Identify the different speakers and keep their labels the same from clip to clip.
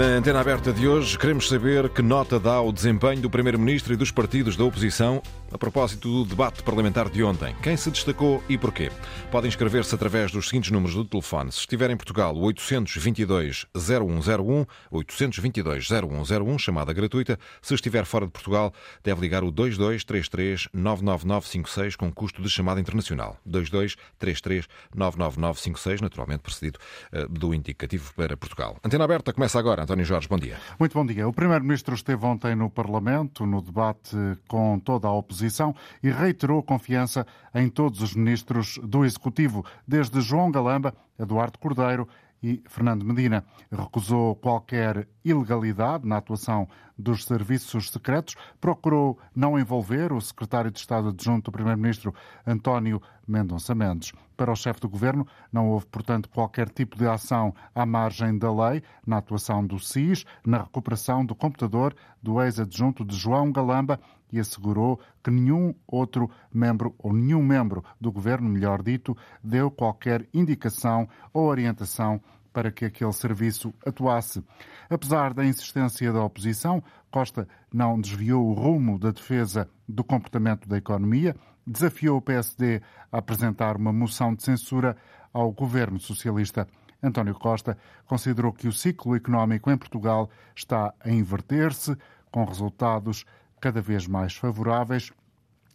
Speaker 1: Na antena aberta de hoje, queremos saber que nota dá o desempenho do Primeiro-Ministro e dos partidos da oposição a propósito do debate parlamentar de ontem. Quem se destacou e porquê? Podem inscrever-se através dos seguintes números do telefone. Se estiver em Portugal, o 822-0101, 822-0101, chamada gratuita. Se estiver fora de Portugal, deve ligar o 2233-99956 com custo de chamada internacional. 2233-99956, naturalmente precedido uh, do indicativo para Portugal. Antena aberta começa agora. António Jorge, bom dia.
Speaker 2: Muito bom dia. O Primeiro-Ministro esteve ontem no Parlamento, no debate com toda a oposição e reiterou confiança em todos os ministros do Executivo, desde João Galamba, Eduardo Cordeiro e Fernando Medina. Recusou qualquer ilegalidade na atuação dos serviços secretos, procurou não envolver o secretário de Estado adjunto do Primeiro-Ministro, António Mendonça Mendes. Para o chefe do governo, não houve, portanto, qualquer tipo de ação à margem da lei na atuação do SIS, na recuperação do computador do ex-adjunto de João Galamba e assegurou que nenhum outro membro ou nenhum membro do governo, melhor dito, deu qualquer indicação ou orientação para que aquele serviço atuasse. Apesar da insistência da oposição, Costa não desviou o rumo da defesa do comportamento da economia, desafiou o PSD a apresentar uma moção de censura ao governo socialista. António Costa considerou que o ciclo económico em Portugal está a inverter-se, com resultados cada vez mais favoráveis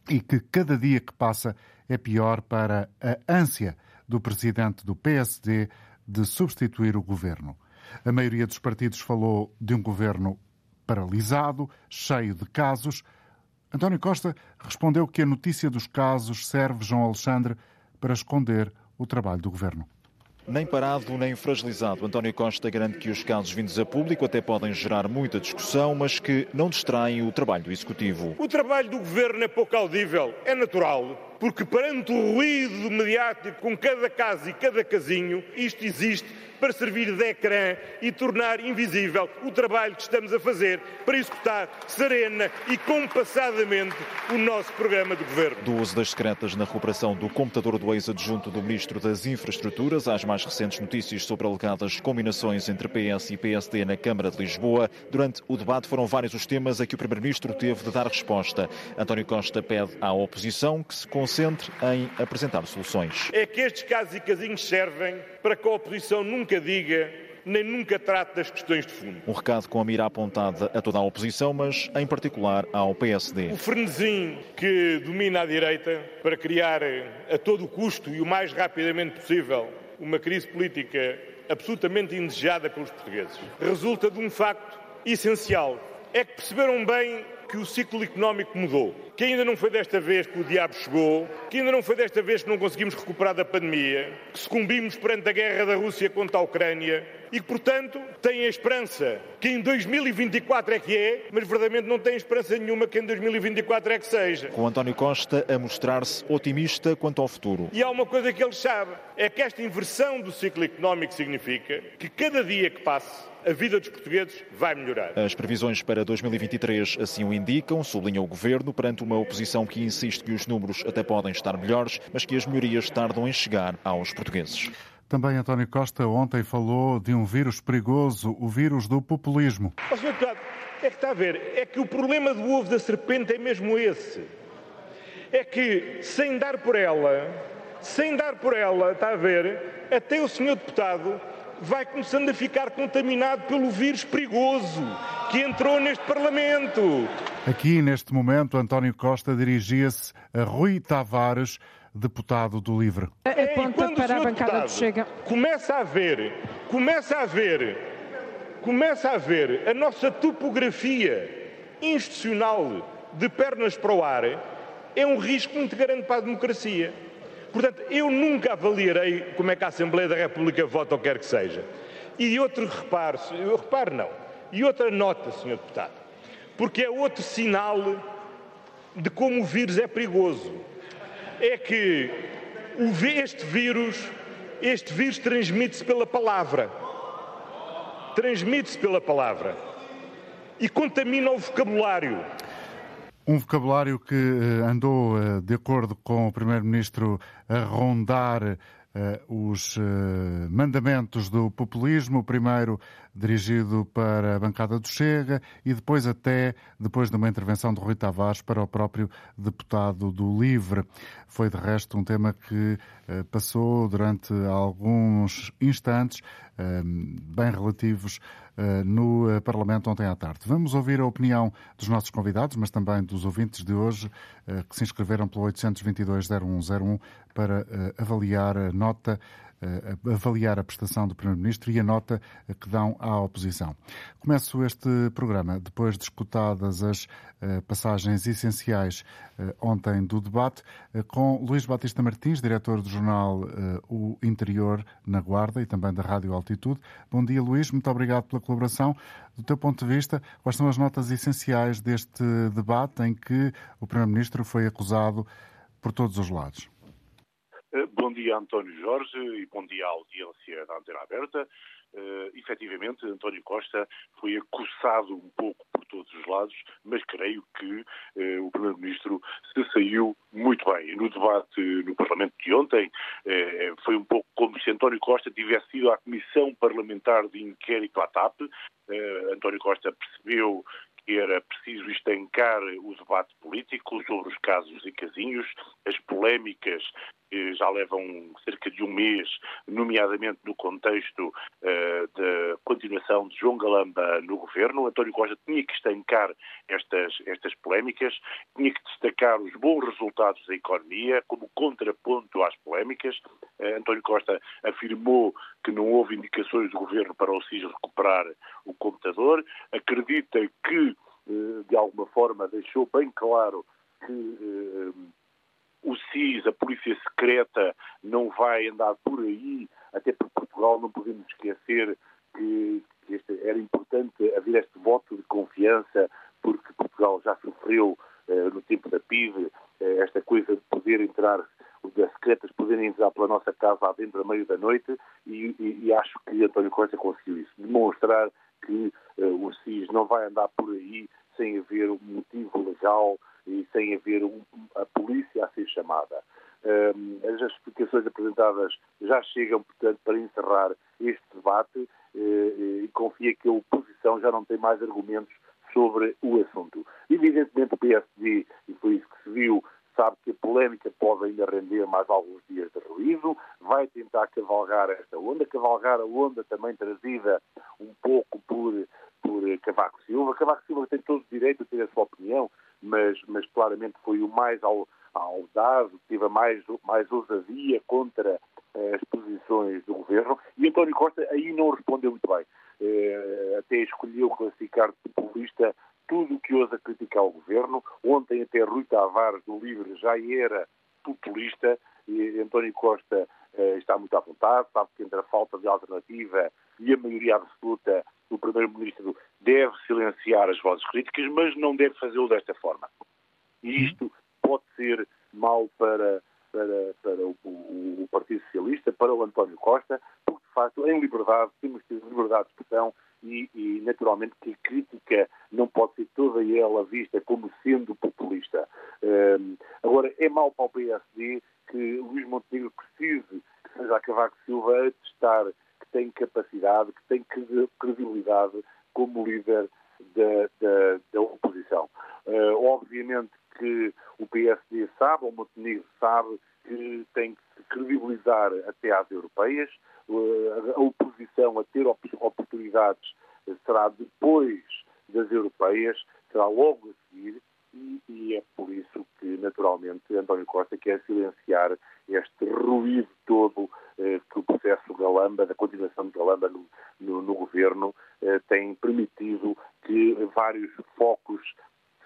Speaker 2: e que cada dia que passa é pior para a ânsia do presidente do PSD de substituir o governo. A maioria dos partidos falou de um governo paralisado, cheio de casos. António Costa respondeu que a notícia dos casos serve, João Alexandre, para esconder o trabalho do governo.
Speaker 3: Nem parado, nem fragilizado. António Costa garante que os casos vindos a público até podem gerar muita discussão, mas que não distraem o trabalho do Executivo.
Speaker 4: O trabalho do Governo é pouco audível, é natural, porque perante o ruído mediático com cada caso e cada casinho, isto existe para servir de ecrã e tornar invisível o trabalho que estamos a fazer para executar serena e compassadamente o nosso programa de governo.
Speaker 3: Do uso das secretas na recuperação do computador do ex-adjunto do Ministro das Infraestruturas às mais recentes notícias sobre alegadas combinações entre PS e PSD na Câmara de Lisboa, durante o debate foram vários os temas a que o Primeiro-Ministro teve de dar resposta. António Costa pede à oposição que se concentre em apresentar soluções.
Speaker 4: É que estes casos e casinhos servem para que a oposição nunca diga nem nunca trate das questões de fundo.
Speaker 3: Um recado com a mira apontada a toda a oposição, mas em particular ao PSD.
Speaker 4: O frenesim que domina a direita para criar a todo custo e o mais rapidamente possível uma crise política absolutamente indesejada pelos portugueses resulta de um facto essencial. É que perceberam bem que o ciclo económico mudou, que ainda não foi desta vez que o diabo chegou, que ainda não foi desta vez que não conseguimos recuperar da pandemia, que sucumbimos perante a guerra da Rússia contra a Ucrânia e que, portanto, têm a esperança que em 2024 é que é, mas verdadeiramente não têm esperança nenhuma que em 2024 é que seja.
Speaker 3: Com António Costa a mostrar-se otimista quanto ao futuro.
Speaker 4: E há uma coisa que ele sabe, é que esta inversão do ciclo económico significa que cada dia que passe a vida dos portugueses vai melhorar.
Speaker 3: As previsões para 2023 assim o indicam, sublinha o Governo, perante uma oposição que insiste que os números até podem estar melhores, mas que as melhorias tardam em chegar aos portugueses.
Speaker 2: Também António Costa ontem falou de um vírus perigoso, o vírus do populismo.
Speaker 4: Oh, Sr. Deputado, é que está a ver, é que o problema do ovo da serpente é mesmo esse. É que, sem dar por ela, sem dar por ela, está a ver, até o Sr. Deputado vai começando a ficar contaminado pelo vírus perigoso que entrou neste Parlamento.
Speaker 2: Aqui, neste momento, António Costa dirigia-se a Rui Tavares, deputado do Livre.
Speaker 5: Aponta para a bancada do Chega.
Speaker 4: Começa a ver, começa a ver, começa a ver a nossa topografia institucional de pernas para o ar, é um risco muito grande para a democracia. Portanto, eu nunca avaliarei como é que a Assembleia da República vota ou quer que seja. E outro reparo, eu reparo não, e outra nota, Sr. Deputado, porque é outro sinal de como o vírus é perigoso. É que este vírus, este vírus transmite-se pela palavra. Transmite-se pela palavra. E contamina o vocabulário.
Speaker 2: Um vocabulário que andou, de acordo com o Primeiro-Ministro, a rondar os mandamentos do populismo, primeiro dirigido para a bancada do Chega e depois até, depois de uma intervenção de Rui Tavares, para o próprio deputado do Livre. Foi, de resto, um tema que passou durante alguns instantes bem relativos eh, no eh, Parlamento ontem à tarde. Vamos ouvir a opinião dos nossos convidados, mas também dos ouvintes de hoje eh, que se inscreveram pelo 822-0101 para avaliar a nota avaliar a prestação do Primeiro-Ministro e a nota que dão à oposição. Começo este programa depois de escutadas as passagens essenciais ontem do debate com Luís Batista Martins, diretor do jornal O Interior na Guarda e também da Rádio Altitude. Bom dia, Luís. Muito obrigado pela colaboração. Do teu ponto de vista, quais são as notas essenciais deste debate em que o Primeiro-Ministro foi acusado por todos os lados?
Speaker 6: Bom dia, António Jorge, e bom dia à audiência da Antena Aberta. Uh, efetivamente, António Costa foi acusado um pouco por todos os lados, mas creio que uh, o Primeiro-Ministro se saiu muito bem. No debate no Parlamento de ontem, uh, foi um pouco como se António Costa tivesse ido à Comissão Parlamentar de Inquérito à TAP. António Costa percebeu que era preciso estancar o debate político sobre os casos e casinhos, as polémicas que já levam cerca de um mês, nomeadamente no contexto uh, da continuação de João Galamba no governo. António Costa tinha que estancar estas, estas polémicas, tinha que destacar os bons resultados da economia como contraponto às polémicas. Uh, António Costa afirmou que não houve indicações do governo para o SIS recuperar o computador, acredita que, uh, de alguma forma, deixou bem claro que o SIS, a Polícia Secreta, não vai andar por aí, até porque Portugal não podemos esquecer que, que este, era importante haver este voto de confiança, porque Portugal já sofreu eh, no tempo da PIB eh, esta coisa de poder entrar, das secretas poderem entrar pela nossa casa dentro da meio da noite, e, e, e, acho que António Costa conseguiu isso, demonstrar que eh, o SIS não vai andar por aí sem haver um motivo legal e sem haver um, a polícia a ser chamada. As explicações apresentadas já chegam, portanto, para encerrar este debate eh, e confia que a oposição já não tem mais argumentos sobre o assunto. Evidentemente, o PSD, e foi isso que se viu, sabe que a polémica pode ainda render mais alguns dias de ruído, vai tentar cavalgar esta onda, cavalgar a onda também trazida um pouco por, por Cavaco Silva. Cavaco Silva tem todo o direito a ter a sua opinião, mas, mas claramente foi o mais audaz, teve mais, mais ousadia contra eh, as posições do governo e António Costa aí não respondeu muito bem. Eh, até escolheu classificar de populista tudo o que ousa criticar o governo. Ontem até Rui Tavares, do Livre, já era populista e António Costa eh, está muito à vontade, sabe que entre a falta de alternativa e a maioria absoluta, o Primeiro-Ministro deve silenciar as vozes críticas, mas não deve fazê-lo desta forma. E uhum. isto pode ser mau para, para, para o, o, o, Partido Socialista, para o António Costa, porque, de facto, em liberdade, temos que ter liberdade de expressão e, e, naturalmente, que a crítica não pode ser toda ela vista como sendo populista. Um, agora, é mau para o PSD que Luís Montenegro precise que seja a Cavaco Silva a testar tem capacidade, que tem credibilidade como líder da, da, da oposição. Uh, obviamente que o PSD sabe, o Montenegro sabe, que tem que se credibilizar até às europeias. Uh, a oposição a ter op oportunidades será depois das europeias, será logo a seguir, e, é por isso que, naturalmente, António Costa quer silenciar este ruído todo eh, que o processo Galamba, da continuação de Galamba no, no, no governo, eh, tem permitido que vários focos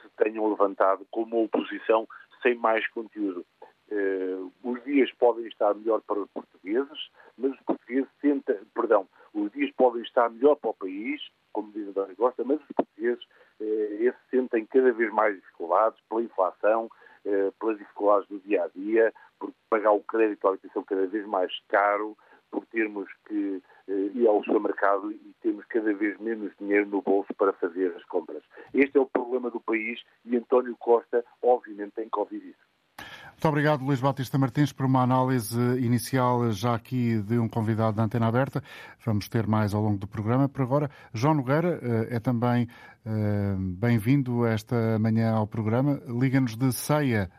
Speaker 6: se tenham levantado como oposição sem mais conteúdo. Eh, os dias podem estar melhor para os portugueses, mas os portugueses sentem, perdão, os dias podem estar melhor para o país, como diz António Costa, mas os portugueses eh, sentem cada vez mais dificuldades pela inflação, eh, pelas dificuldades do dia a dia, por pagar o crédito à habitação cada vez mais caro, por termos que eh, ir ao supermercado e termos cada vez menos dinheiro no bolso para fazer as compras. Este é o problema do país e António Costa, obviamente, tem que ouvir isso.
Speaker 2: Muito obrigado, Luís Batista Martins, por uma análise inicial já aqui de um convidado da Antena Aberta. Vamos ter mais ao longo do programa. Por agora, João Nogueira eh, é também eh, bem-vindo esta manhã ao programa. Liga-nos de Ceia.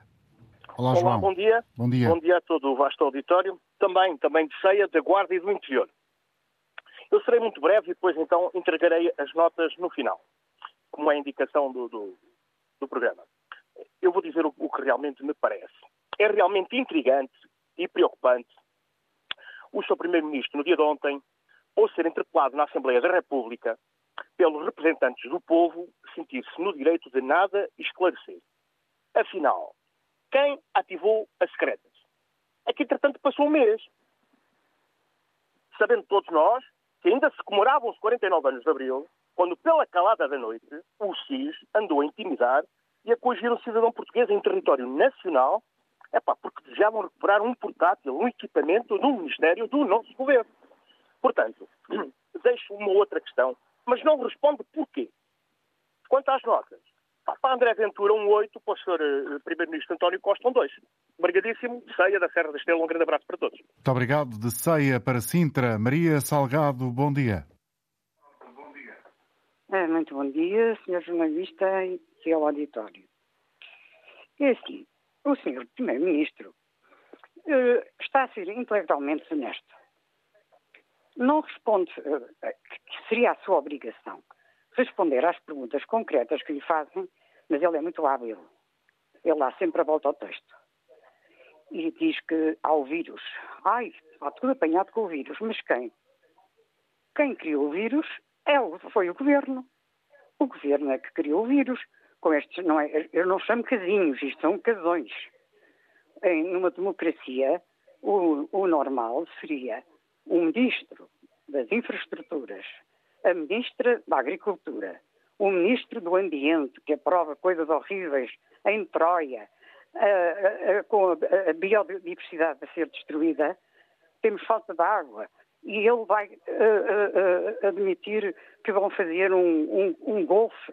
Speaker 7: Olá, Olá, João. Bom dia.
Speaker 2: Bom dia.
Speaker 7: Bom dia a todo o vasto auditório. Também, também de Ceia, da Guarda e do Interior. Eu serei muito breve e depois então entregarei as notas no final, como é a indicação do, do, do programa. Eu vou dizer o, o que realmente me parece é realmente intrigante e preocupante o Sr. Primeiro-Ministro, no dia de ontem, ou ser interpelado na Assembleia da República pelos representantes do povo, sentir-se no direito de nada esclarecer. Afinal, quem ativou as secretas? É que, entretanto, passou um mês. Sabendo todos nós que ainda se comemoravam os 49 anos de Abril, quando, pela calada da noite, o SIS andou a intimidar e a coagir um cidadão português em território nacional é pá, porque desejavam recuperar um portátil, um equipamento no Ministério do nosso governo. Portanto, deixo uma outra questão, mas não responde porquê. Quanto às notas, para André Ventura, um 8, para o Sr. Eh, Primeiro-Ministro António Costa, um 2. Obrigadíssimo, Ceia da Serra da Estrela, um grande abraço para todos.
Speaker 2: Muito obrigado. De Ceia para Sintra, Maria Salgado, bom dia.
Speaker 8: Bom dia. É, muito bom dia, Sr. Jornalista e ao auditório. É assim, o senhor primeiro-ministro uh, está a ser intelectualmente honesto. Não responde, uh, que seria a sua obrigação, responder às perguntas concretas que lhe fazem, mas ele é muito hábil. Ele dá sempre a volta ao texto. E diz que há o vírus. Ai, está tudo apanhado com o vírus. Mas quem? Quem criou o vírus é foi o governo. O governo é que criou o vírus com estes, não é, eu não chamo casinhos, isto são casões. Em, numa democracia, o, o normal seria um ministro das infraestruturas, a ministra da agricultura, o ministro do ambiente, que aprova coisas horríveis em Troia, a, a, com a, a biodiversidade a ser destruída, temos falta de água, e ele vai uh, uh, admitir que vão fazer um, um, um golfe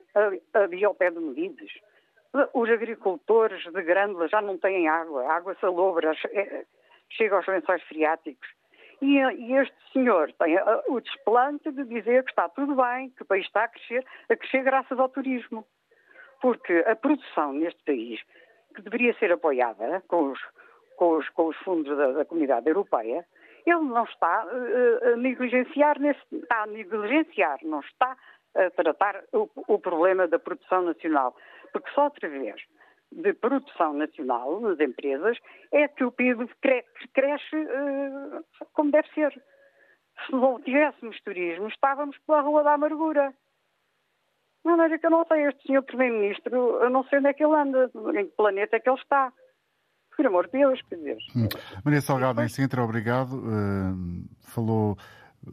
Speaker 8: ali ao pé de Medidas. Os agricultores de Grândola já não têm água, a água salobra é, chega aos lençóis freáticos. E, e, este senhor tem o desplante de dizer que está tudo bem, que o país está a crescer, a crescer graças ao turismo. Porque a produção neste país, que deveria ser apoiada com os, com os, com os fundos da, da comunidade europeia, ele não está uh, a negligenciar, nesse, está a negligenciar, não está a tratar o, o problema da produção nacional. Porque só através de produção nacional nas empresas é que o PIB cresce uh, como deve ser. Se não tivéssemos turismo, estávamos pela Rua da Amargura. De maneira que eu não sei, este senhor Primeiro-Ministro, eu não sei onde é que ele anda, em que planeta é que ele está por amor de Deus, dizer. Hum.
Speaker 2: Maria Salgado, em Sintra, obrigado. Uh, falou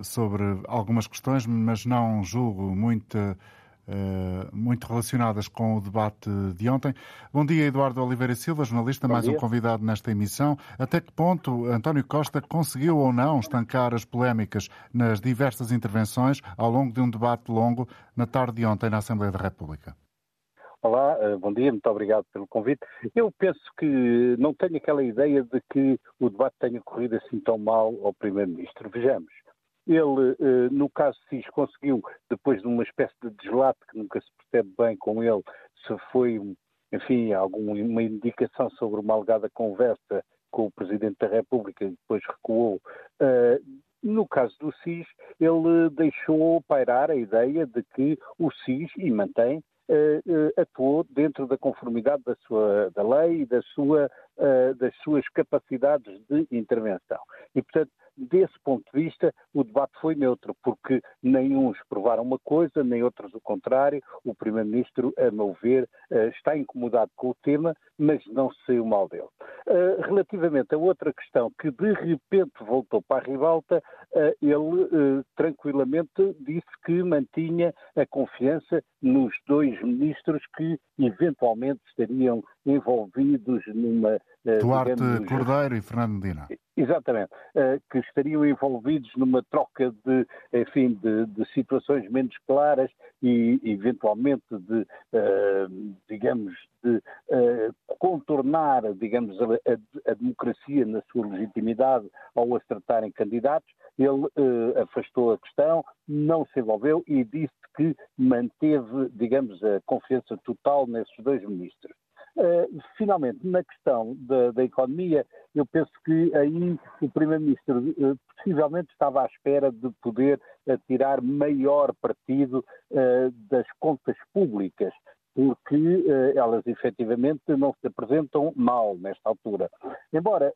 Speaker 2: sobre algumas questões, mas não julgo muito, uh, muito relacionadas com o debate de ontem. Bom dia, Eduardo Oliveira Silva, jornalista, Bom mais dia. um convidado nesta emissão. Até que ponto António Costa conseguiu ou não estancar as polémicas nas diversas intervenções ao longo de um debate longo na tarde de ontem na Assembleia da República?
Speaker 9: Olá, eh, bom dia, muito obrigado pelo convite. Eu penso que não tenho aquela ideia de que o debate tenha corrido assim tão mal ao Primeiro-Ministro. Vejamos, ele, eh, no caso SIS, conseguiu, depois de uma espécie de deslate que nunca se percebe bem com ele, se foi, enfim, alguma indicação sobre uma alegada conversa com o Presidente da República e depois recuou. Eh, no caso do SIS, ele deixou pairar a ideia de que o SIS, e mantém, atuou dentro da conformidade da, sua, da lei e da sua, uh, das suas capacidades de intervenção. E, portanto, desse ponto de vista, o debate foi neutro, porque nem uns provaram uma coisa, nem outros o contrário. O Primeiro-Ministro, a meu ver, está incomodado com o tema, mas não se saiu mal dele. Relativamente a outra questão que de repente voltou para a ribalta, ele tranquilamente disse que mantinha a confiança nos dois ministros que eventualmente estariam envolvidos numa
Speaker 2: Duarte digamos, Cordeiro e Fernando Medina.
Speaker 9: Exatamente, que estariam envolvidos numa troca de, enfim, de, de situações menos claras e, eventualmente, de, digamos, de contornar, digamos, a, a, a, democracia na sua legitimidade ao acertarem candidatos. Ele afastou a questão, não se envolveu e disse que manteve, digamos, a confiança total nesses dois ministros. Uh, finalmente, na questão da, da, economia, eu penso que aí o Primeiro-Ministro uh, possivelmente estava à espera de poder tirar maior partido das contas públicas, porque elas efetivamente não se apresentam mal nesta altura. Embora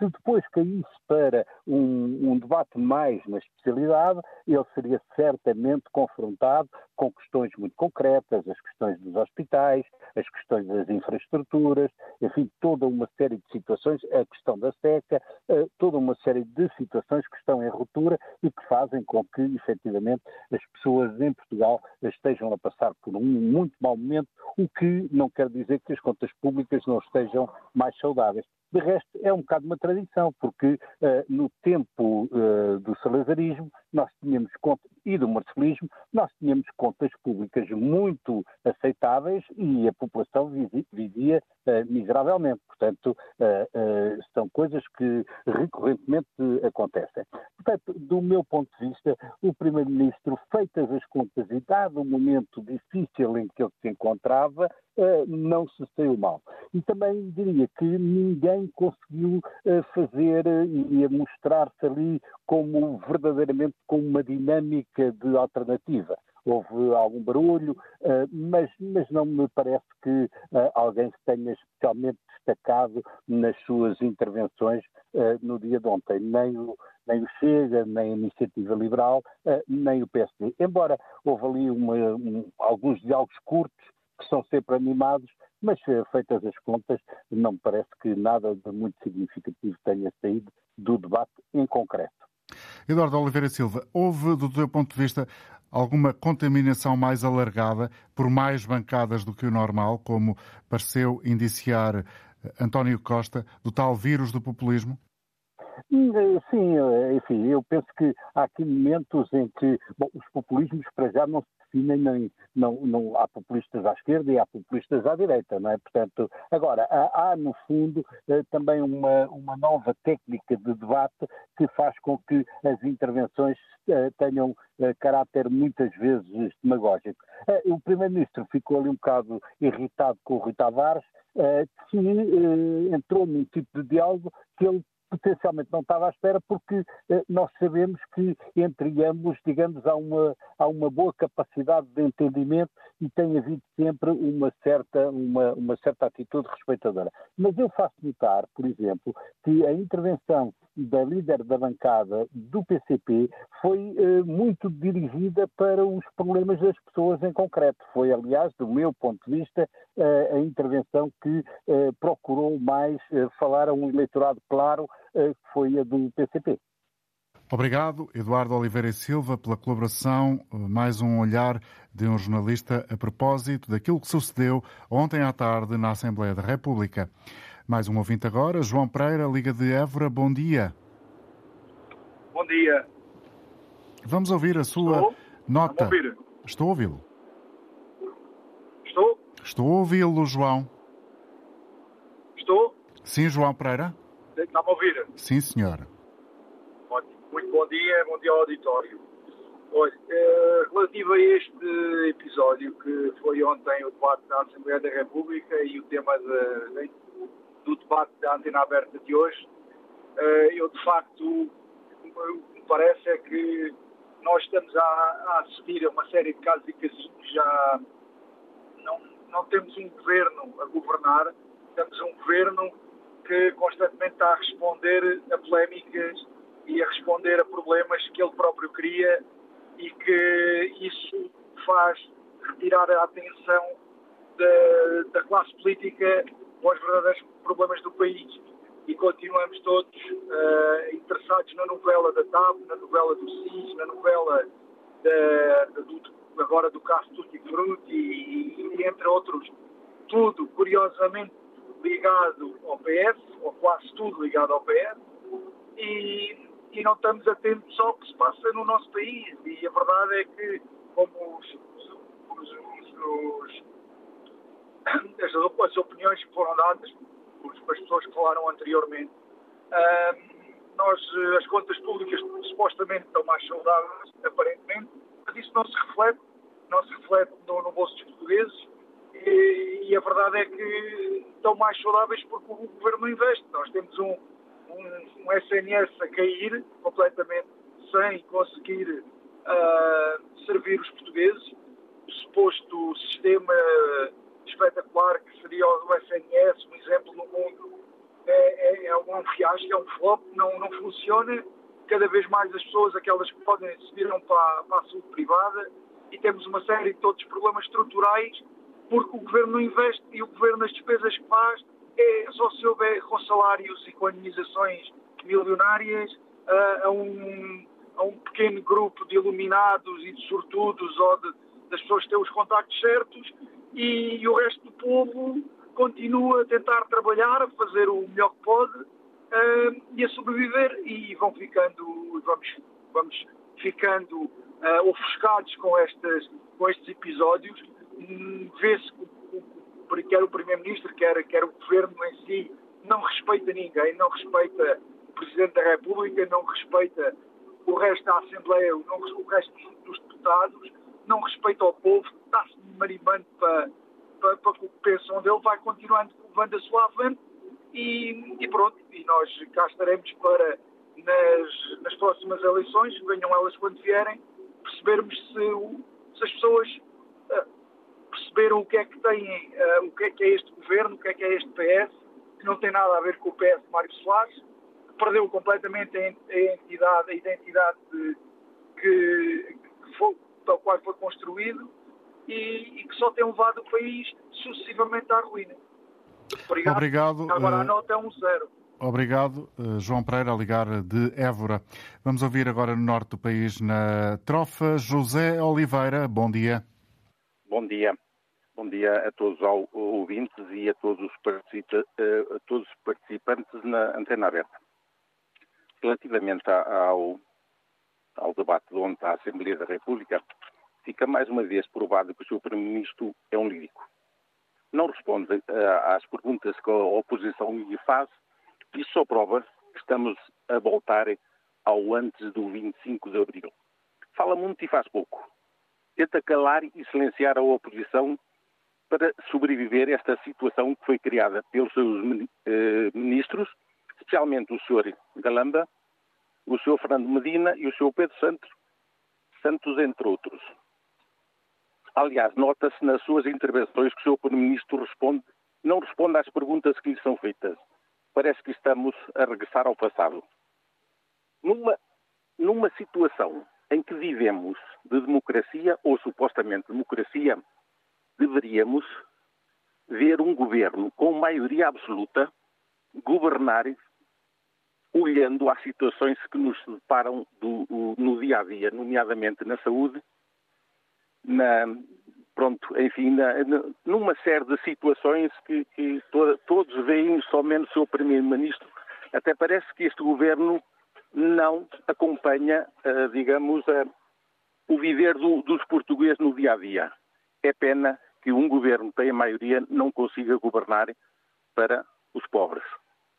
Speaker 9: se depois caísse para um, um, debate mais na especialidade, ele seria certamente confrontado com questões muito concretas, as questões dos hospitais, as questões das infraestruturas, enfim, toda uma série de situações, a questão da seca, eh, toda uma série de situações que estão em ruptura e que fazem com que, efetivamente, as pessoas em Portugal estejam a passar por um muito mau momento, o que não quer dizer que as contas públicas não estejam mais saudáveis. De resto, é um bocado uma tradição, porque uh, no tempo uh, do salazarismo nós tínhamos contas, e do marcelismo, nós tínhamos contas públicas muito aceitáveis e a população vivia uh, miseravelmente. Portanto, são coisas que recorrentemente acontecem. Portanto, do meu ponto de vista, o Primeiro-Ministro, feitas as contas e dado o momento difícil em que ele se encontrava, não se saiu mal. E também diria que ninguém conseguiu fazer e mostrar-se ali como verdadeiramente com uma dinâmica de alternativa houve algum barulho, eh, mas, mas não me parece que alguém se tenha especialmente destacado nas suas intervenções no dia de ontem, nem o, nem o Chega, nem a Iniciativa Liberal, nem o PSD. Embora houve ali uma, um, alguns diálogos curtos, que são sempre animados, mas eh, feitas as contas, não me parece que nada de muito significativo tenha saído do debate em concreto.
Speaker 2: Eduardo Oliveira Silva, houve, do teu ponto de vista, alguma contaminação mais alargada por mais bancadas do que o normal, como pareceu indiciar eh, António Costa, do tal vírus do populismo?
Speaker 9: Eh, sim, enfim, eu penso que há aqui momentos em que bom, os populismos para já não se definem, nem, não, não, há populistas à esquerda e há populistas à direita, não é? Portanto, agora, há, há no fundo eh, também uma, uma nova técnica de debate que faz com que as intervenções eh, tenham caráter muitas vezes demagógico. o Primeiro-Ministro ficou ali um bocado irritado com o Rui Tavares, que entrou num tipo de diálogo que ele potencialmente não estava à espera, porque eh, nós sabemos que entre ambos, digamos, há uma, há uma boa capacidade de entendimento e tem havido sempre uma certa, uma, uma certa atitude respeitadora. Mas eu faço notar, por exemplo, que a intervenção da líder da bancada do PCP foi eh, muito dirigida para os problemas das pessoas em concreto. Foi, aliás, do meu ponto de vista, eh, a intervenção que eh, procurou mais eh, falar a um eleitorado claro, que foi a do PCP.
Speaker 2: Obrigado, Eduardo Oliveira e Silva, pela colaboração. Mais um olhar de um jornalista a propósito daquilo que sucedeu ontem à tarde na Assembleia da República. Mais um ouvinte agora, João Pereira, Liga de Évora, bom dia.
Speaker 10: Bom dia.
Speaker 2: Vamos ouvir a sua Estou? nota.
Speaker 10: Ouvir?
Speaker 2: Estou a ouvi-lo.
Speaker 10: Estou?
Speaker 2: Estou a ouvi-lo, João.
Speaker 10: Estou?
Speaker 2: Sim, João Pereira.
Speaker 10: Está-me a ouvir?
Speaker 2: Sim, senhora.
Speaker 10: Muito bom dia, bom dia ao auditório. Olha, eh, relativo a este episódio que foi ontem o debate da Assembleia da República e o tema de, do debate da antena aberta de hoje, eh, eu de facto, o que me parece é que nós estamos a, a, assistir a uma série de casos e casinhos, já não, não temos um governo a governar, temos um governo que constantemente está a responder a polémicas e a responder a problemas que ele próprio cria e que isso faz retirar a atenção da, da classe política para os verdadeiros problemas do país. E continuamos todos uh, interessados na novela da TAP, na novela do SIS, na novela da, do, agora do caso Tutti Frutti e, e, entre outros. Tudo, curiosamente, ligado ao PS, ou quase tudo ligado ao PS, e, e não estamos atentos ao que se passa no nosso país. E a verdade é que, como os, os, os, as, opiniões que foram dadas pelas pessoas que falaram anteriormente, nós, as contas públicas supostamente estão mais saudáveis, aparentemente, mas isso não se reflete, não se reflete no, no bolso dos portugueses e, e, a verdade é que estão mais saudáveis porque o governo investe. Nós temos um, um, um SNS a cair completamente sem conseguir uh, servir os portugueses. O suposto sistema espetacular que seria o SNS, um exemplo no mundo, é, é, é um fiasco, é um flop, não, não funciona. Cada vez mais as pessoas, aquelas que podem, se viram para, para a saúde privada e temos uma série de outros problemas estruturais porque o governo não investe e o governo nas despesas que faz é só se houver com salários e com indenizações milionárias uh, a, um, a um pequeno grupo de iluminados e de sortudos ou de, das pessoas que têm os contactos certos e, e, o resto do povo continua a tentar trabalhar, a fazer o melhor que pode e a sobreviver e vão ficando, vamos, vamos ficando ofuscados com, estas, com estes episódios vê-se que quer o Primeiro-Ministro, quer, quer o Governo em si, não respeita ninguém, não respeita o Presidente da República, não respeita o resto da Assembleia, não, o resto dos deputados, não respeita o povo, está-se marimando para, para, para o que pensam dele, vai continuando levando a sua avante e, e, pronto, e nós cá estaremos para, nas, nas próximas eleições, venham elas quando vierem, percebermos se, se as pessoas perceberam o que é que têm, uh, o que é que é este governo, o que é que é este PS, que não tem nada a ver com o PS de Mário Soares, perdeu completamente a entidade, a identidade de, que, que foi, tal qual foi construído e, e, que só tem levado o país sucessivamente à ruína.
Speaker 2: Obrigado. Obrigado
Speaker 10: Agora a eh, nota é um zero.
Speaker 2: Obrigado, eh, João Pereira, a ligar de Évora. Vamos ouvir agora no norte do país, na Trofa, José Oliveira. Bom dia.
Speaker 11: Bom dia. Bom dia a todos os ouvintes e a todos os, participa eh, a todos os participantes na antena aberta. Relativamente ao, ao debate de ontem à Assembleia da República, fica mais uma vez provado que o Sr. Primeiro-Ministro é um lírico. Não responde uh, às perguntas que a oposição lhe faz e só prova que estamos a voltar ao antes do 25 de abril. Fala muito e faz pouco. Tenta calar e silenciar a oposição para sobreviver a esta situação que foi criada pelos seus eh, ministros, especialmente o Sr. Galamba, o Sr. Fernando Medina e o Sr. Pedro Santos, Santos, entre outros. Aliás, nota-se nas suas intervenções que o Sr. Primeiro-Ministro responde, não responde às perguntas que lhe são feitas. Parece que estamos a regressar ao passado. Numa, numa situação em que vivemos de democracia, ou supostamente democracia, deveríamos ver um governo com maioria absoluta governar olhando às situações que nos deparam do, no dia a dia, nomeadamente na saúde, na, pronto, enfim, na, numa série de situações que, que todos veem somente o seu primeiro-ministro. Até parece que este governo não acompanha, uh, digamos, uh, o viver do, dos portugueses no dia a dia. É pena que um governo que tem a maioria não consiga governar para os pobres.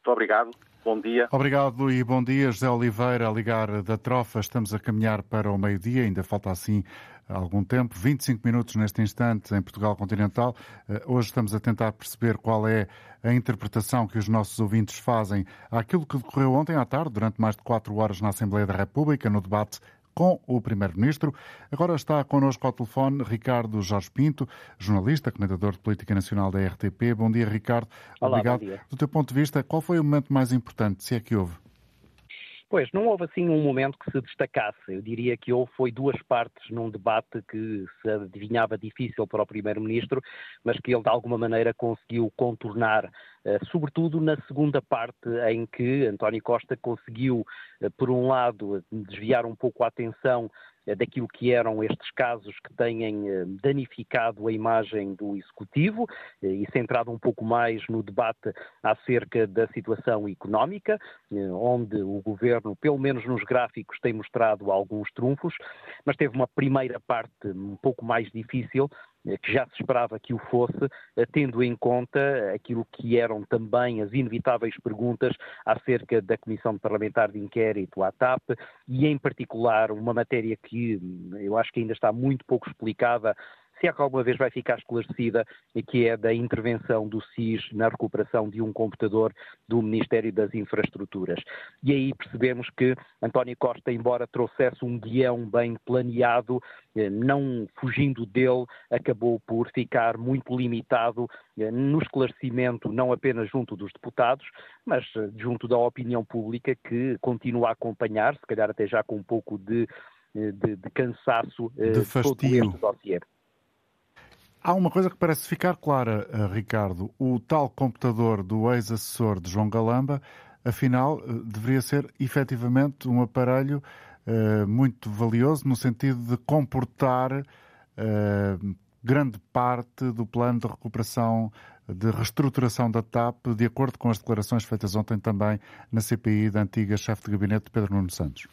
Speaker 11: Muito obrigado. Bom dia.
Speaker 2: Obrigado e bom dia, José Oliveira, a ligar da Trofa. Estamos a caminhar para o meio-dia, ainda falta assim algum tempo, 25 minutos neste instante em Portugal continental. Eh, hoje estamos a tentar perceber qual é a interpretação que os nossos ouvintes fazem àquilo que decorreu ontem à tarde, durante mais de quatro horas na Assembleia da República, no debate com o Primeiro-Ministro. Agora está connosco ao telefone Ricardo Jorge Pinto, jornalista, comentador de Política Nacional da RTP. Bom dia, Ricardo.
Speaker 12: Olá,
Speaker 2: Obrigado.
Speaker 12: Dia.
Speaker 2: Do teu ponto de vista, qual foi o momento mais importante, se é que houve?
Speaker 12: Pois, não houve assim um momento que se destacasse. Eu diria que houve foi duas partes num debate que se adivinhava difícil para o Primeiro-Ministro, mas que ele de alguma maneira conseguiu contornar, eh, sobretudo na segunda parte em que António Costa conseguiu, eh, por um lado, desviar um pouco a atenção daquilo que eram estes casos que têm danificado a imagem do Executivo e centrado um pouco mais no debate acerca da situação económica, onde o Governo, pelo menos nos gráficos, tem mostrado alguns trunfos, mas teve uma primeira parte um pouco mais difícil, eh, que já se esperava que o fosse, eh, tendo em conta aquilo que eram também as inevitáveis perguntas acerca da Comissão Parlamentar de Inquérito à TAP e, em particular, uma matéria que hum, eu acho que ainda está muito pouco explicada se é que alguma vez vai ficar esclarecida, que é da intervenção do SIS na recuperação de um computador do Ministério das Infraestruturas. E aí percebemos que António Costa, embora trouxesse um guião bem planeado, eh, não fugindo dele, acabou por ficar muito limitado eh, no esclarecimento, não apenas junto dos deputados, mas eh, junto da opinião pública que continua a acompanhar, se calhar até já com um pouco de, de, de cansaço
Speaker 2: de todo este dossiê. Há uma coisa que parece ficar clara, eh, Ricardo. O tal computador do ex-assessor de João Galamba, afinal, eh, deveria ser efetivamente um aparelho uh, muito valioso no sentido de comportar uh, grande parte do plano de recuperação, de reestruturação da TAP, de acordo com as declarações feitas ontem também na CPI da antiga chefe de gabinete Pedro Nuno Santos.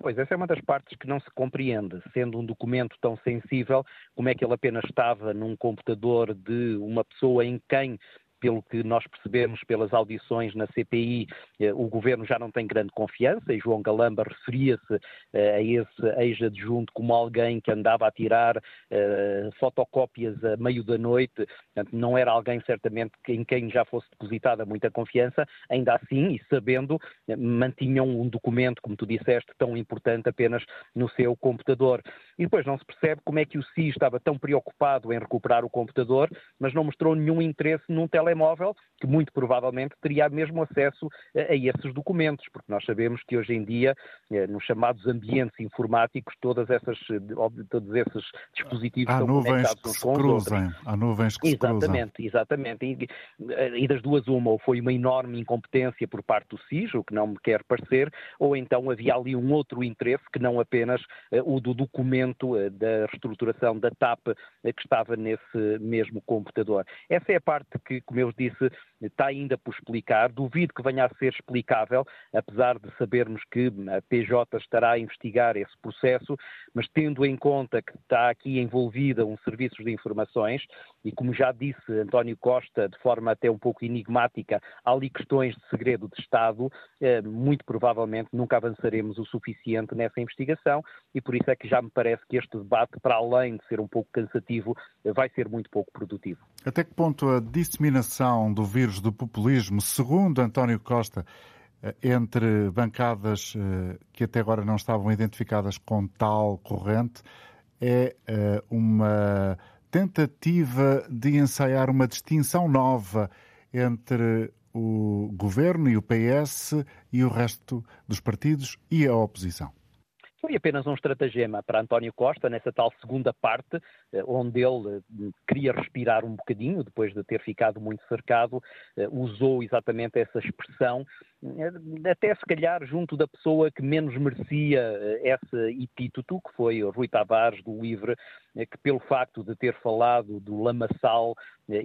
Speaker 12: Pois, essa é uma das partes que não se compreende. Sendo um documento tão sensível, como é que ele apenas estava num computador de uma pessoa em quem pelo que nós percebemos pelas audições na CPI, eh, o governo já não tem grande confiança e João Galamba referia-se eh, a esse ex-adjunto como alguém que andava a tirar eh, fotocópias a meio da noite, portanto, não era alguém certamente em quem já fosse depositada muita confiança, ainda assim, e sabendo, mantinham um documento, como tu disseste, tão importante apenas no seu computador. E depois não se percebe como é que o SI estava tão preocupado em recuperar o computador, mas não mostrou nenhum interesse num telemóvel telemóvel, que muito provavelmente teria mesmo acesso a, a esses documentos, porque nós sabemos que hoje em dia, eh, nos chamados ambientes informáticos, todas essas, todos esses dispositivos
Speaker 2: há
Speaker 12: estão conectados uns com
Speaker 2: os outros. Há nuvens que
Speaker 12: exatamente,
Speaker 2: se
Speaker 12: cruzam. Exatamente, e, e das duas uma, ou foi uma enorme incompetência por parte do SIS, o que não me quer parecer, ou então havia ali um outro interesse que não apenas uh, o do documento uh, da reestruturação da TAP uh, que estava nesse mesmo computador. Essa é a parte que, como eu disse, está ainda por explicar. Duvido que venha a ser explicável, apesar de sabermos que a PJ estará a investigar esse processo, mas tendo em conta que está aqui envolvida um serviço de informações e, como já disse António Costa, de forma até um pouco enigmática, há ali questões de segredo de Estado, eh, muito provavelmente nunca avançaremos o suficiente nessa investigação e por isso é que já me parece que este debate, para além de ser um pouco cansativo, vai ser muito pouco produtivo.
Speaker 2: Até que ponto a disseminação do vírus vírus do populismo, segundo António Costa, eh, entre bancadas eh, que até agora não estavam identificadas com tal corrente, é eh, uma tentativa de ensaiar uma distinção nova entre o governo e o PS e o resto dos partidos e a oposição.
Speaker 12: Foi apenas um estratagema para António Costa, nessa tal segunda parte, eh, onde ele eh, queria respirar um bocadinho, depois de ter ficado muito cercado, eh, usou exatamente essa expressão, até se calhar junto da pessoa que menos merecia esse epíteto, que foi Rui Tavares, do Livre, que pelo facto de ter falado do lamaçal,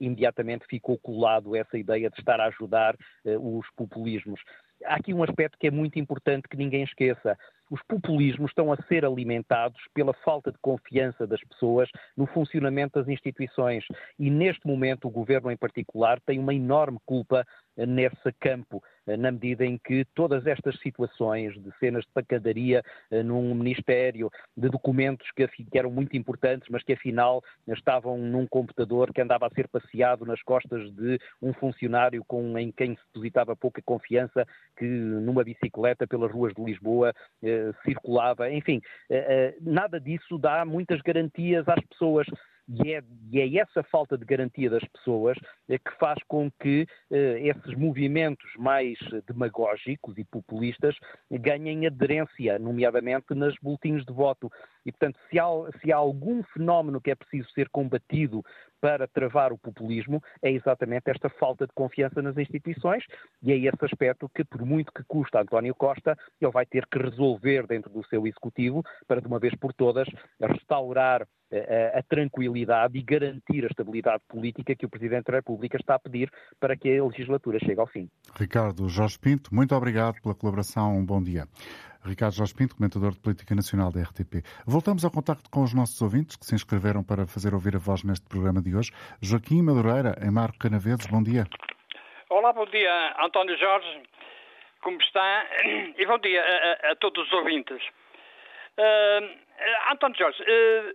Speaker 12: imediatamente ficou colado essa ideia de estar a ajudar os populismos. Há aqui um aspecto que é muito importante que ninguém esqueça os populismos estão a ser alimentados pela falta de confiança das pessoas no funcionamento das instituições. E neste momento, o governo em particular tem uma enorme culpa nesse campo, na medida em que todas estas situações de cenas de pancadaria eh, num ministério, de documentos que, eram muito importantes, mas que afinal estavam num computador que andava a ser passeado nas costas de um funcionário com, em quem se depositava pouca confiança, que numa bicicleta pelas ruas de Lisboa eh, circulava, enfim, eh, nada disso dá muitas garantias às pessoas. E é, e é, essa falta de garantia das pessoas é que faz com que eh, esses movimentos mais demagógicos e populistas ganhem aderência, nomeadamente nas boletins de voto. E, portanto, se há, se há algum fenómeno que é preciso ser combatido para travar o populismo é exatamente esta falta de confiança nas instituições e é esse aspecto que, por muito que custa António Costa, ele vai ter que resolver dentro do seu executivo para, de uma vez por todas, restaurar a, eh, a, a tranquilidade e garantir a estabilidade política que o Presidente da República está a pedir para que a legislatura chegue ao fim.
Speaker 2: Ricardo Jorge Pinto, muito obrigado pela colaboração. Um bom dia. Ricardo Jorge Pinto, comentador de Política Nacional da RTP. Voltamos ao contacto com os nossos ouvintes que se inscreveram para fazer ouvir a voz neste programa de hoje. Joaquim Madureira, em Marco Canaveses, bom dia.
Speaker 13: Olá, bom dia, António Jorge. Como está? E bom dia a, a, todos os ouvintes. Uh, António Jorge, uh,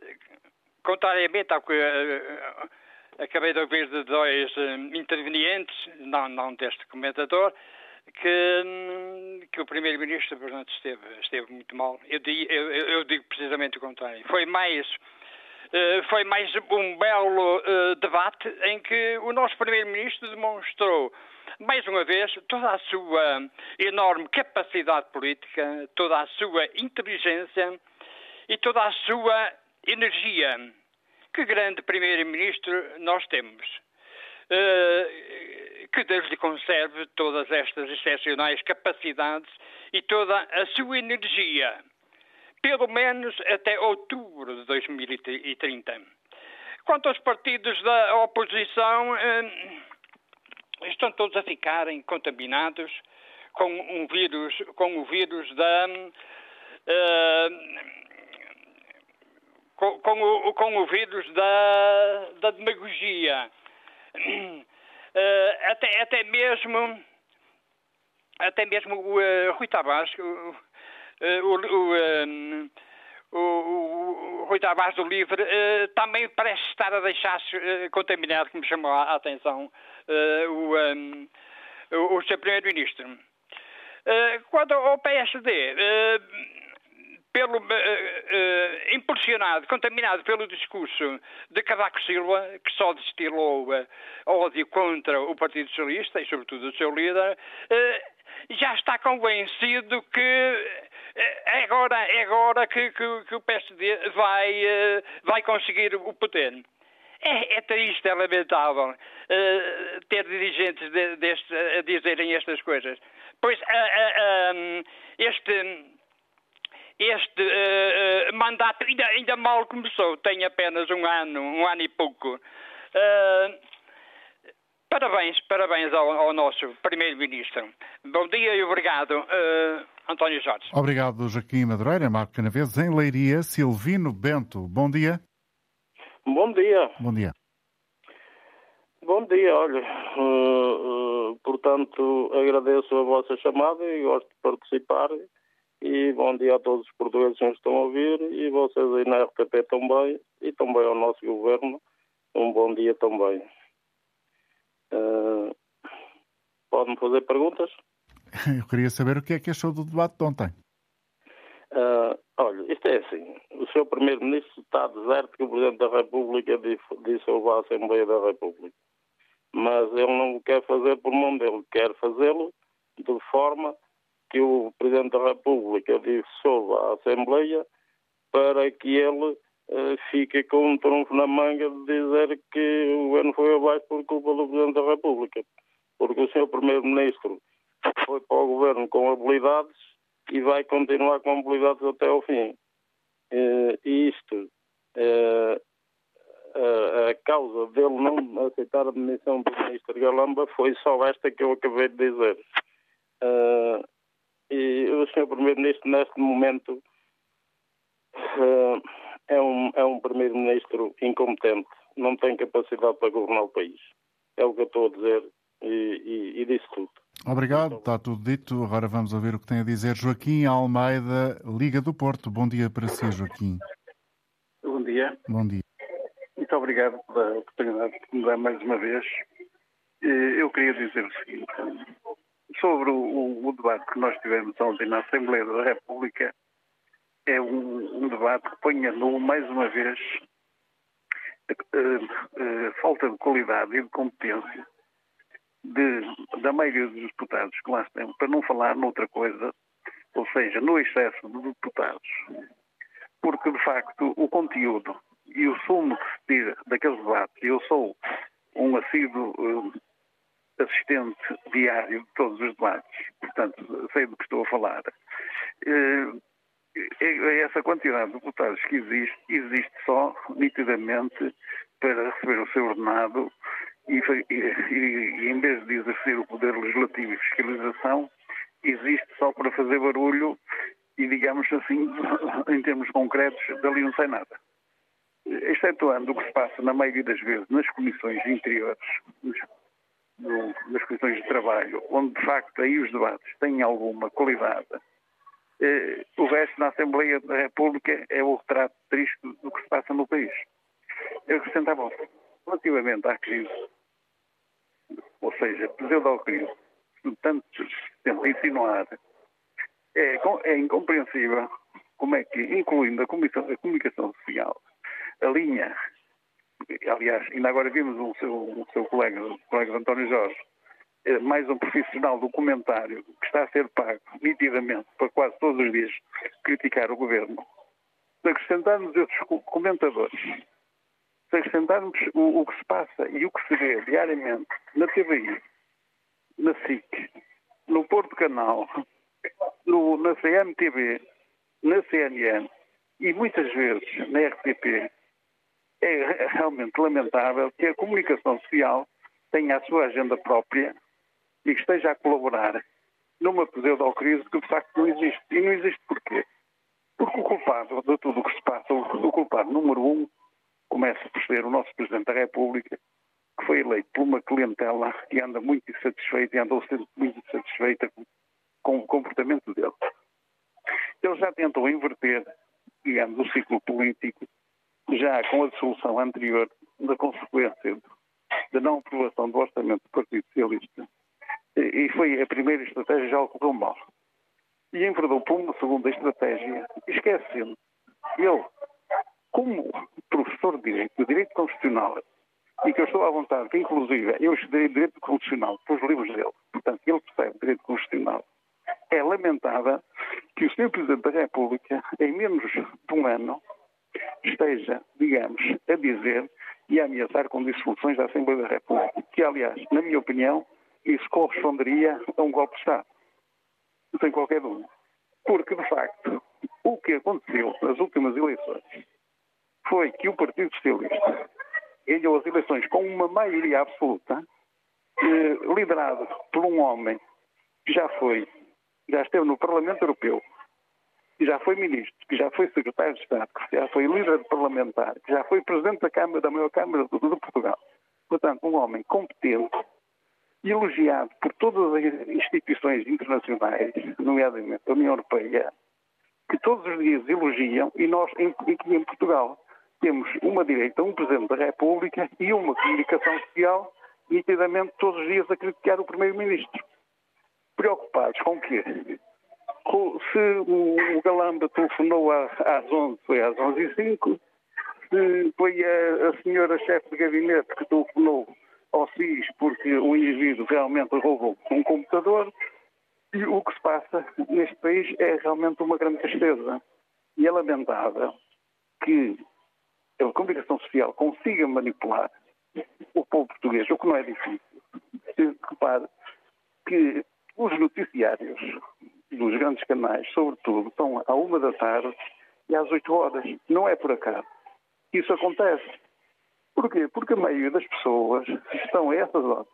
Speaker 13: contrariamente ao que uh, acabei de ouvir de dois intervenientes, não, não deste comentador, que, hum, que o Primeiro-Ministro, portanto, esteve, esteve muito mal. Eu eu, eu digo, precisamente o contrário. Foi mais, uh, foi mais um belo uh, debate em que o nosso Primeiro-Ministro demonstrou, mais uma vez, toda a sua enorme capacidade política, toda a sua inteligência e toda a sua energia. Que grande Primeiro-Ministro nós temos. Uh, que Deus lhe conserve todas estas excepcionais capacidades e toda a sua energia, pelo menos até outubro de 2030. Quanto aos partidos da oposição, eh, estão todos a ficarem contaminados com um vírus, com o vírus da eh, com, com, o, com o vírus da, da demagogia uh, até, até mesmo até mesmo o uh, Rui Tavares, o, eh, o, um, o, o, Rui Tavares do Livre uh, também parece estar a deixar-se uh, contaminado, como chamou a atenção uh, o, um, o, o seu Primeiro-Ministro. quanto ao PSD, pelo, uh, uh, impulsionado, contaminado pelo discurso de Cavaco Silva, que só destilou uh, ódio contra o Partido Socialista e, sobretudo, o seu líder, já está convencido que é agora, é agora que, que, que o PSD vai, vai conseguir o poder. É, é, triste, é lamentável uh, ter dirigentes de, deste, a dizerem estas coisas. Pois uh, uh, um, este este uh, mandato ainda, ainda, mal começou, tem apenas um ano, um ano e pouco. Uh, parabéns, parabéns ao, ao nosso Primeiro-Ministro. Bom dia e obrigado, uh, António Jorge.
Speaker 2: Obrigado, Joaquim Madureira, Marco Canaveses, em Leiria, Silvino Bento. Bom dia.
Speaker 14: Bom dia.
Speaker 2: Bom dia.
Speaker 14: Bom dia, olha, uh, uh, portanto agradeço a vossa chamada e gosto de participar e bom dia a todos os portugueses que nos estão a ouvir e vocês aí na RTP também e também ao nosso governo. Um bom dia também. Uh, Pode-me fazer perguntas?
Speaker 2: Eu queria saber o que é que achou do debate de ontem.
Speaker 14: Uh, olha, isto é assim. O Sr. Primeiro-Ministro está deserto que o Presidente da República dissolva a Assembleia da República. Mas ele não o quer fazer por mão dele. Quer fazê-lo de forma que o Presidente da República dissolva a Assembleia para que ele uh, fique com um trunfo na manga de dizer que o governo foi abaixo por culpa do Presidente da República. Porque o Sr. Primeiro-Ministro foi para o governo com habilidades e vai continuar com habilidades até ao fim. E isto, uh, a causa dele não aceitar a demissão do Ministro Galamba foi só esta que eu acabei de dizer. E o Sr. Primeiro-Ministro, neste momento, uh, é um, é um Primeiro-Ministro incompetente, não tem capacidade para governar o país. É o que eu estou a dizer e, e, e disse tudo.
Speaker 2: Obrigado, está tudo dito. Agora vamos ouvir o que tem a dizer Joaquim Almeida, Liga do Porto. Bom dia para si, Joaquim.
Speaker 15: Bom dia.
Speaker 2: Bom dia.
Speaker 15: Muito obrigado pela oportunidade que me dá mais uma vez. Eu queria dizer o seguinte: sobre o, o, debate que nós tivemos ontem na Assembleia da República, é um, um debate que põe a nu, mais uma vez, a, a, a falta de qualidade e de competência de, da maioria dos deputados que lá estão, para não falar noutra coisa, ou seja, no excesso de deputados. porque de facto o conteúdo e o sumo que se tira daqueles debates, eu sou um assíduo uh, assistente diário de todos os debates, portanto sei do que estou a falar. Uh, essa quantidade de deputados que existe, existe só nitidamente para receber o seu ordenado e, e, e, em vez de exercer o poder legislativo e fiscalização, existe só para fazer barulho e, digamos assim, em termos concretos, dali não sai nada. Excetuando o que se passa, na maioria das vezes, nas comissões interiores, nas comissões de trabalho, onde de facto aí os debates têm alguma qualidade, eh, o resto na Assembleia da República é o retrato triste do que se passa no país. Eu acrescentava, relativamente à crise, ou seja, pseudo-crise, tanto se tenta insinuar, é, é incompreensível como é que, incluindo a, a comunicação social, a linha, aliás, ainda agora vimos o seu, o seu colega, o colega António Jorge, é mais um profissional do comentário que está a ser pago nitidamente para quase todos os dias criticar o governo. Se acrescentarmos outros comentadores, se acrescentarmos o, o, que se passa e o que se vê diariamente na TVI, na SIC, no Porto Canal, no, na CMTV, na CNN e muitas vezes na RTP, é realmente lamentável que a comunicação social tenha a sua agenda própria e que esteja a colaborar numa pseudo-crise que de facto não existe. E não existe porquê? Porque o culpado de tudo o que se passa, o culpado número um, começa por ser o nosso Presidente da República, que foi eleito por uma clientela que anda muito insatisfeita e andou sendo muito insatisfeita com o comportamento dele. Ele já tentou inverter, digamos, o ciclo político, já com a dissolução anterior da consequência da não aprovação do orçamento do Partido Socialista. E foi a primeira estratégia já ocorreu mal. E enverdou por uma segunda estratégia, esquecendo ele, como professor de Direito, de Direito Constitucional, e que eu estou à vontade que, inclusive, eu estudei Direito Constitucional pelos livros dele, portanto, ele percebe Direito Constitucional, é lamentável que o Sr. Presidente da República, em menos de um ano, esteja, digamos, a dizer e a ameaçar com dissoluções da Assembleia da República, que, aliás, na minha opinião, isso corresponderia a um golpe de Estado, sem qualquer dúvida. Porque, de facto, o que aconteceu nas últimas eleições foi que o Partido Socialista ganhou as eleições com uma maioria absoluta, eh, liderado por um homem que já foi, já esteve no Parlamento Europeu, que já foi ministro, que já foi secretário de Estado, que já foi líder parlamentar, que já foi presidente da Câmara, da maior Câmara de, Portugal. Portanto, um homem competente, elogiado por todas as instituições internacionais, nomeadamente a União Europeia, que todos os dias elogiam, e nós, aqui em Portugal, temos uma direita, um Presidente da República e uma comunicação social nitidamente todos os dias a criticar o Primeiro-Ministro. Preocupados com o quê? Se o Galamba telefonou às 11, foi às 11 e 05 se foi a, a senhora chefe de gabinete que telefonou ao SIS porque o indivíduo realmente roubou um computador, e o que se passa neste país é realmente uma grande tristeza. E é lamentável que a comunicação social consiga manipular o povo português, o que não é difícil. Repare que os noticiários dos grandes canais, sobretudo, estão à uma da tarde e às oito horas. Não é por acaso. Isso acontece. Porquê? Porque a maioria das pessoas estão a essas horas,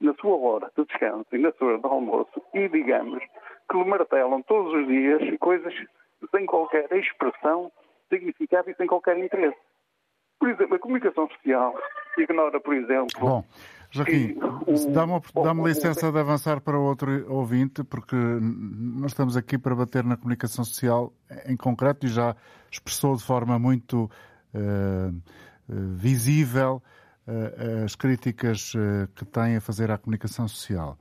Speaker 15: na sua hora de descanso e na sua hora de almoço, e digamos que lhe martelam todos os dias coisas sem qualquer expressão, significado e sem qualquer interesse. Por exemplo, a comunicação social ignora, por exemplo.
Speaker 2: Bom, Joaquim, dá-me dá licença de avançar para outro ouvinte, porque nós estamos aqui para bater na comunicação social em concreto e já expressou de forma muito uh, visível uh, as críticas uh, que tem a fazer à comunicação social.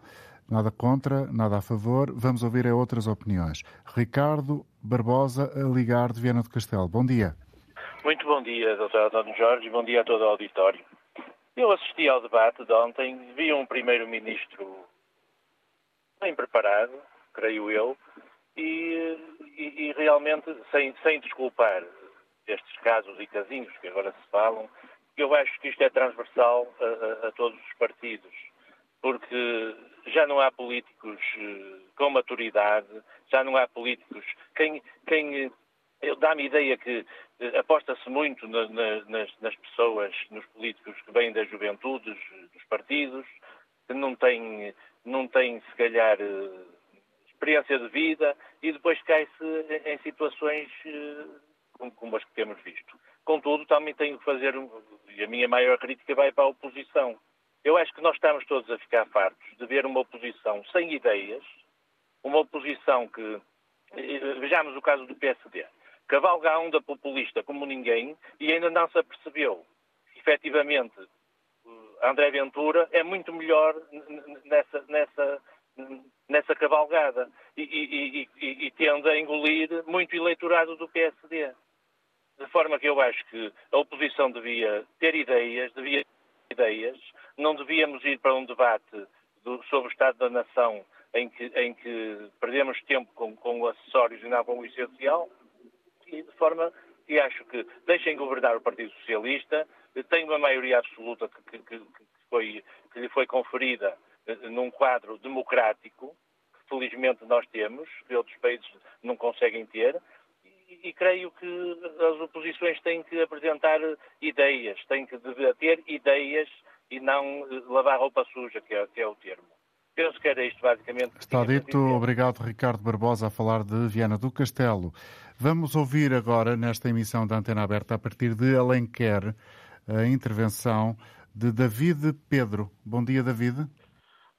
Speaker 2: Nada contra, nada a favor. Vamos ouvir a outras opiniões. Ricardo Barbosa, a ligar de Viana do Castelo. Bom dia.
Speaker 16: Muito bom dia, Dr. António Jorge, bom dia a todo o auditório. Eu assisti ao debate de ontem, vi um primeiro-ministro bem preparado, creio eu, e, e, e realmente, sem, sem desculpar estes casos e casinhos que agora se falam, eu acho que isto é transversal a, a, a todos os partidos, porque já não há políticos eh, com maturidade, já não há políticos. Quem, quem eh, dá-me ideia que eh, aposta-se muito na, na, nas, nas, pessoas, nos políticos que vêm da juventude, dos partidos, que não têm, não têm se calhar experiência de vida e depois cai-se em situações como as que temos visto. Contudo, também tenho que fazer, e a minha maior crítica vai para a oposição. Eu acho que nós estamos todos a ficar fartos de ver uma oposição sem ideias, uma oposição que. Vejamos o caso do PSD. Cavalga a onda populista como ninguém e ainda não se apercebeu. Efetivamente, André Ventura é muito melhor nessa, nessa, nessa cavalgada e, e, e, e, tende a engolir muito eleitorado do PSD. De forma que eu acho que a oposição devia ter ideias, devia ter ideias, não devíamos ir para um debate do, sobre o Estado da Nação em que, em que perdemos tempo com, com acessórios e não com o essencial, e de forma que acho que deixem governar o Partido Socialista, tem uma maioria absoluta que, que, que, foi, que lhe foi conferida eh, num quadro democrático, que felizmente nós temos, que outros países não conseguem ter, e, creio que as oposições têm que apresentar ideias, têm que debater ideias e não lavar roupa suja, que é, que é o termo. Penso que era isto, basicamente.
Speaker 2: Está dito. Obrigado, Ricardo Barbosa, a falar de Viana do Castelo. Vamos ouvir agora, nesta emissão da Antena Aberta, a partir de Alenquer, a intervenção de David Pedro. Bom dia, David.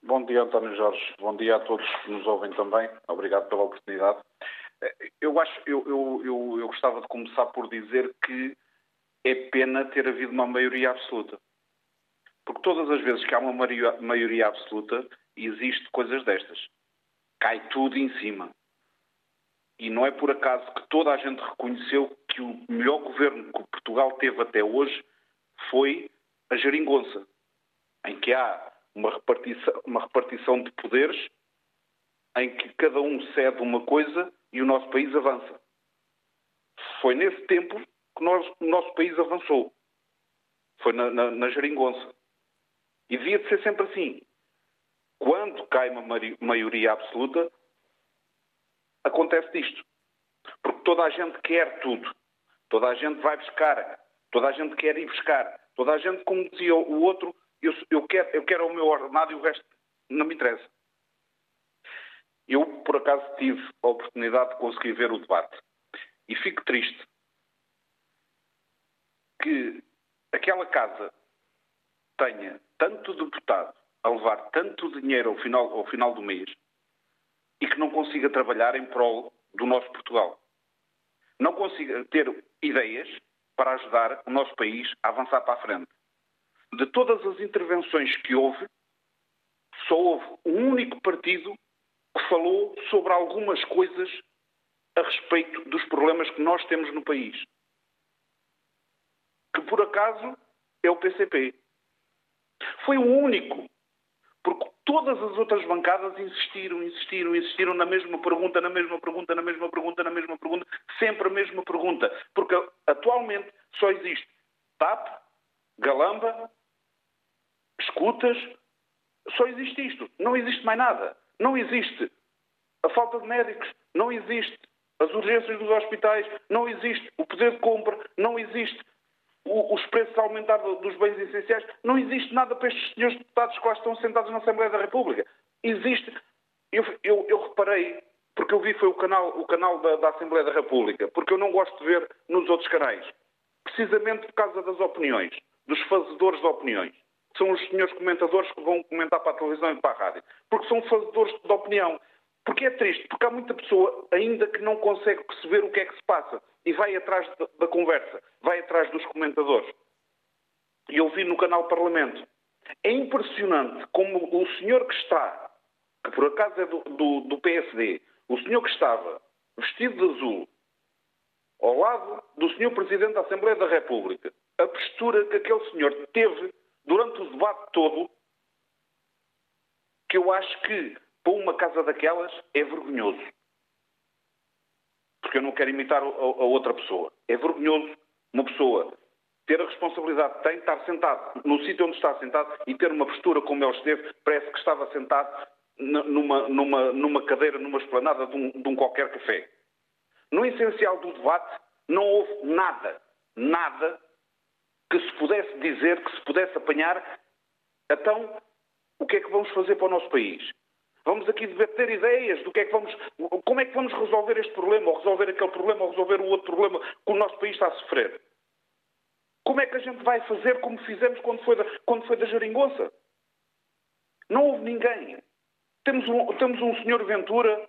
Speaker 17: Bom dia, António Jorge. Bom dia a todos que nos ouvem também. Obrigado pela oportunidade. Eu acho, eu, eu, eu, eu gostava de começar por dizer que é pena ter havido uma maioria absoluta. Porque todas as vezes que há uma maioria absoluta, existe coisas destas. Cai tudo em cima. E não é por acaso que toda a gente reconheceu que o melhor governo que Portugal teve até hoje foi a geringonça, em que há uma repartição, uma repartição de poderes, em que cada um cede uma coisa e o nosso país avança. Foi nesse tempo que nós, o nosso país avançou. Foi na, na, na geringonça. E devia de ser sempre assim. Quando cai uma maioria absoluta, acontece isto. Porque toda a gente quer tudo. Toda a gente vai buscar. Toda a gente quer ir buscar. Toda a gente, como dizia o outro, eu, eu, quero, eu quero o meu ordenado e o resto não me interessa. Eu, por acaso, tive a oportunidade de conseguir ver o debate e fico triste que aquela casa tenha tanto deputado a levar tanto dinheiro ao final, ao final do mês e que não consiga trabalhar em prol do nosso Portugal. Não consiga ter ideias para ajudar o nosso país a avançar para a frente. De todas as intervenções que houve, só houve um único partido que falou sobre algumas coisas a respeito dos problemas que nós temos no país. Que por acaso é o PCP. Foi o único. Todas as outras bancadas insistiram, insistiram, insistiram na mesma pergunta, na mesma pergunta, na mesma pergunta, na mesma pergunta, sempre a mesma pergunta. Porque atualmente só existe TAP, Galamba, escutas, só existe isto. Não existe mais nada. Não existe a falta de médicos, não existe as urgências dos hospitais, não existe o poder de compra, não existe os preços a aumentar dos bens essenciais, não existe nada para estes senhores deputados que lá estão sentados na Assembleia da República. Existe. Eu, eu, eu reparei, porque eu vi foi o canal, o canal da, da Assembleia da República, porque eu não gosto de ver nos outros canais, precisamente por causa das opiniões, dos fazedores de opiniões são os senhores comentadores que vão comentar para a televisão e para a rádio. Porque são fazedores de opinião. Porque é triste, porque há muita pessoa ainda que não consegue perceber o que é que se passa e vai atrás da, conversa, vai atrás dos comentadores. E eu vi no canal Parlamento. É impressionante como o senhor que está, que por acaso é do, do, do PSD, o senhor que estava vestido de azul, ao lado do senhor Presidente da Assembleia da República, a postura que aquele senhor teve durante o debate todo, que eu acho que para uma casa daquelas é vergonhoso. Porque eu não quero imitar a, a outra pessoa. É vergonhoso uma pessoa ter a responsabilidade que tem, estar sentado no sítio onde está sentado e ter uma postura como ele esteve, parece que estava sentado numa, numa, numa cadeira, numa esplanada de um, de um qualquer café. No essencial do debate, não houve nada, nada que se pudesse dizer, que se pudesse apanhar. Então, o que é que vamos fazer para o nosso país? Vamos aqui debater ideias do que é que vamos, como é que vamos resolver este problema, ou resolver aquele problema, ou resolver o outro problema que o nosso país está a sofrer. Como é que a gente vai fazer como fizemos quando foi da, quando foi da Jeringonça? Não houve ninguém. Temos um, temos um senhor Ventura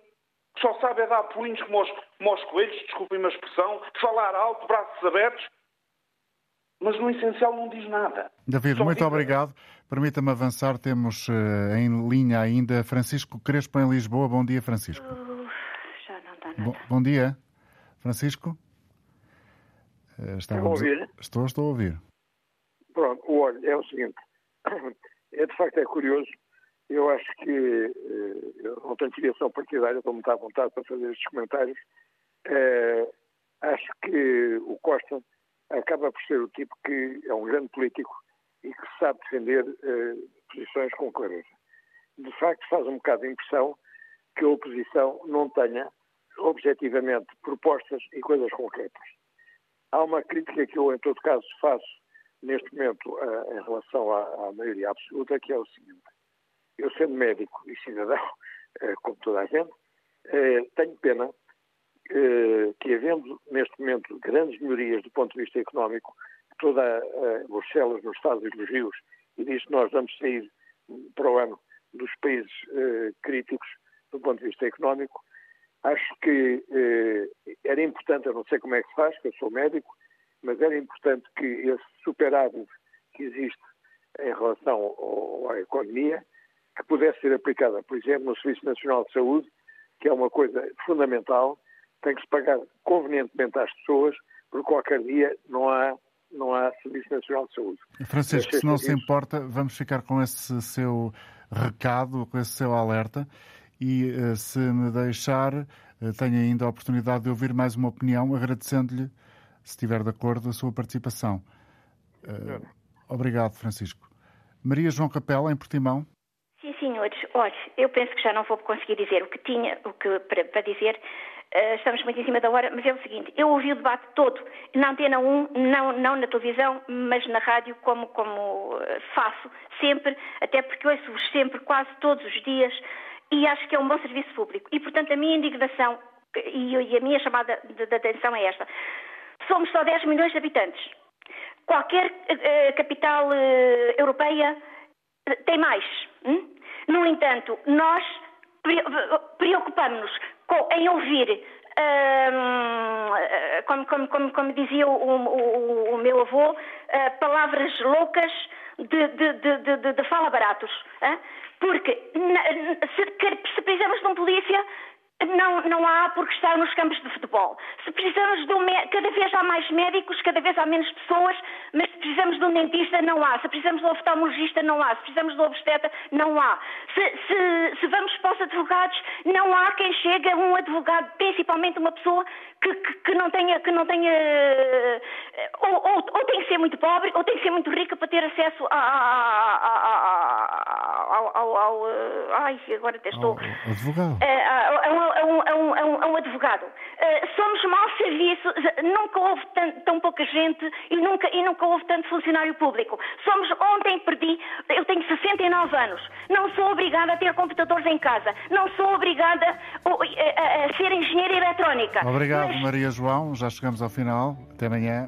Speaker 17: que só sabe é dar pulinhos como aos, como aos coelhos, desculpem a expressão, falar alto, braços abertos, mas no essencial não diz nada.
Speaker 2: David, só muito diz... obrigado. Permita-me avançar, temos uh, em linha ainda Francisco Crespo em Lisboa. Bom dia, Francisco. Uh,
Speaker 18: já não dá nada.
Speaker 2: Bom, bom dia, Francisco.
Speaker 18: Uh, Estão a ouvir?
Speaker 2: Estou, estou a ouvir.
Speaker 18: Pronto, olha, é o seguinte. É, de facto, é curioso eu acho que eh, eu não tenho filiação partidária, estou muito à vontade para fazer estes comentários. Acho que o Costa acaba por ser o tipo que é um grande político e que sabe defender eh, posições com clareza. De facto, faz um bocado de impressão que a oposição não tenha objetivamente propostas e coisas concretas. Há uma crítica que eu, em todo caso, faço neste momento em relação à, à maioria absoluta, que é o seguinte eu sendo médico e cidadão, eh, como toda a gente, tenho pena que, havendo neste momento grandes melhorias do ponto de vista económico, toda a Bruxelas, nos nos Rios, e diz que nós vamos sair para o ano dos países críticos do ponto de vista económico, acho que era importante, eu não sei como é que se faz, que eu sou médico, mas era importante que esse superávit que existe em relação à economia que pudesse ser aplicada, por exemplo, no Serviço Nacional de Saúde, que é uma coisa fundamental, tem que se pagar convenientemente às pessoas, porque qualquer dia não há, não há Serviço Nacional de Saúde.
Speaker 2: Francisco, se não se importa, vamos ficar com esse seu recado, com esse seu alerta. E eh, se me deixar, eh, tenho ainda a oportunidade de ouvir mais uma opinião, agradecendo-lhe, se estiver de acordo, a sua participação. Eh, obrigado, Francisco. Maria João Capela, em Portimão
Speaker 19: senhores, olha, eu penso que já não vou conseguir dizer o que tinha o que, para, para dizer. Uh, estamos muito em cima da hora, mas é o seguinte, eu ouvi o debate todo, na Antena 1, não, não na televisão, mas na rádio, como, como eh, faço sempre, até porque ouço-vos sempre, quase todos os dias, e acho que é um bom serviço público. E, portanto, a minha indignação e, e a minha chamada de, de, atenção é esta. Somos só 10 milhões de habitantes. Qualquer uh, capital uh, europeia tem mais. Hum? No entanto, nós preocupamos-nos em ouvir, hum, como, como, como, como, dizia o, o, o meu avô, uh, palavras loucas de, de, de, de fala baratos. Hein? Porque se, se precisamos de um polícia, não, não há porque estar nos campos de futebol. Se precisamos de um cada vez há mais médicos, cada vez há menos pessoas, mas se precisamos de um dentista, não há. Se precisamos de um oftalmologista, não há. Se precisamos de um obstetra, não há. Se, se, se vamos para os advogados, não há quem chegue a um advogado, principalmente uma pessoa que, que, que não tenha, que não tenha ou, ou, ou, tem que ser muito pobre, ou tem que ser muito rica para ter acesso a, a, a, ao, ao, ao, ai, agora até estou.
Speaker 2: Advogado.
Speaker 19: A, a, um, a, um, um, a um advogado. Uh, somos mau serviço, nunca houve tão, tão, pouca gente e nunca, e nunca houve tanto funcionário público. Somos, ontem perdi, eu tenho 69 anos, não sou obrigada a ter computadores em casa, não sou obrigada a, a, a ser engenheira eletrónica.
Speaker 2: Obrigado, mas... Maria João, já chegamos ao final. Até amanhã.